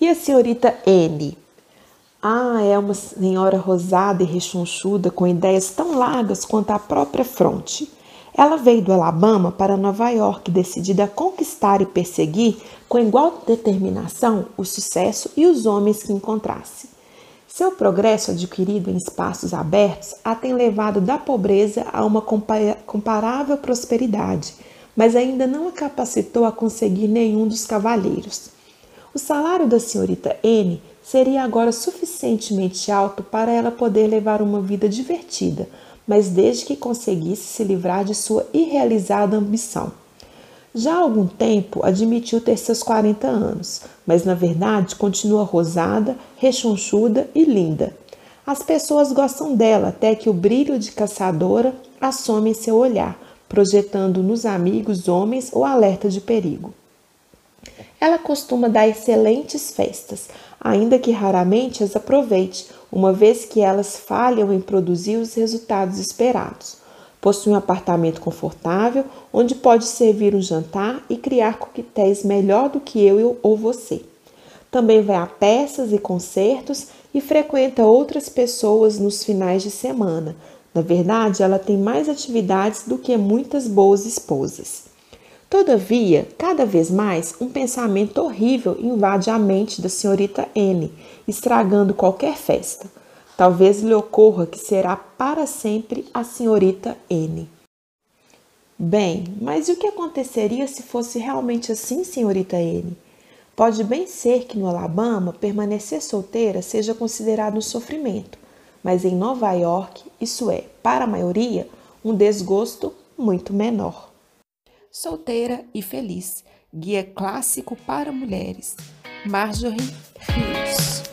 E a senhorita N? Ah, é uma senhora rosada e rechonchuda com ideias tão largas quanto a própria fronte. Ela veio do Alabama para Nova York, decidida a conquistar e perseguir com igual determinação o sucesso e os homens que encontrasse. Seu progresso adquirido em espaços abertos a tem levado da pobreza a uma comparável prosperidade, mas ainda não a capacitou a conseguir nenhum dos cavalheiros. O salário da senhorita N seria agora suficientemente alto para ela poder levar uma vida divertida, mas desde que conseguisse se livrar de sua irrealizada ambição. Já há algum tempo admitiu ter seus 40 anos, mas na verdade continua rosada, rechonchuda e linda. As pessoas gostam dela até que o brilho de caçadora assome em seu olhar, projetando nos amigos homens o alerta de perigo. Ela costuma dar excelentes festas, ainda que raramente as aproveite, uma vez que elas falham em produzir os resultados esperados. Possui um apartamento confortável, onde pode servir um jantar e criar coquetéis melhor do que eu ou você. Também vai a peças e concertos e frequenta outras pessoas nos finais de semana. Na verdade, ela tem mais atividades do que muitas boas esposas. Todavia, cada vez mais, um pensamento horrível invade a mente da senhorita N, estragando qualquer festa. Talvez lhe ocorra que será para sempre a senhorita N. Bem, mas e o que aconteceria se fosse realmente assim, senhorita N? Pode bem ser que no Alabama permanecer solteira seja considerado um sofrimento, mas em Nova York, isso é, para a maioria, um desgosto muito menor. Solteira e Feliz. Guia Clássico para Mulheres. Marjorie Rios